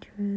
True.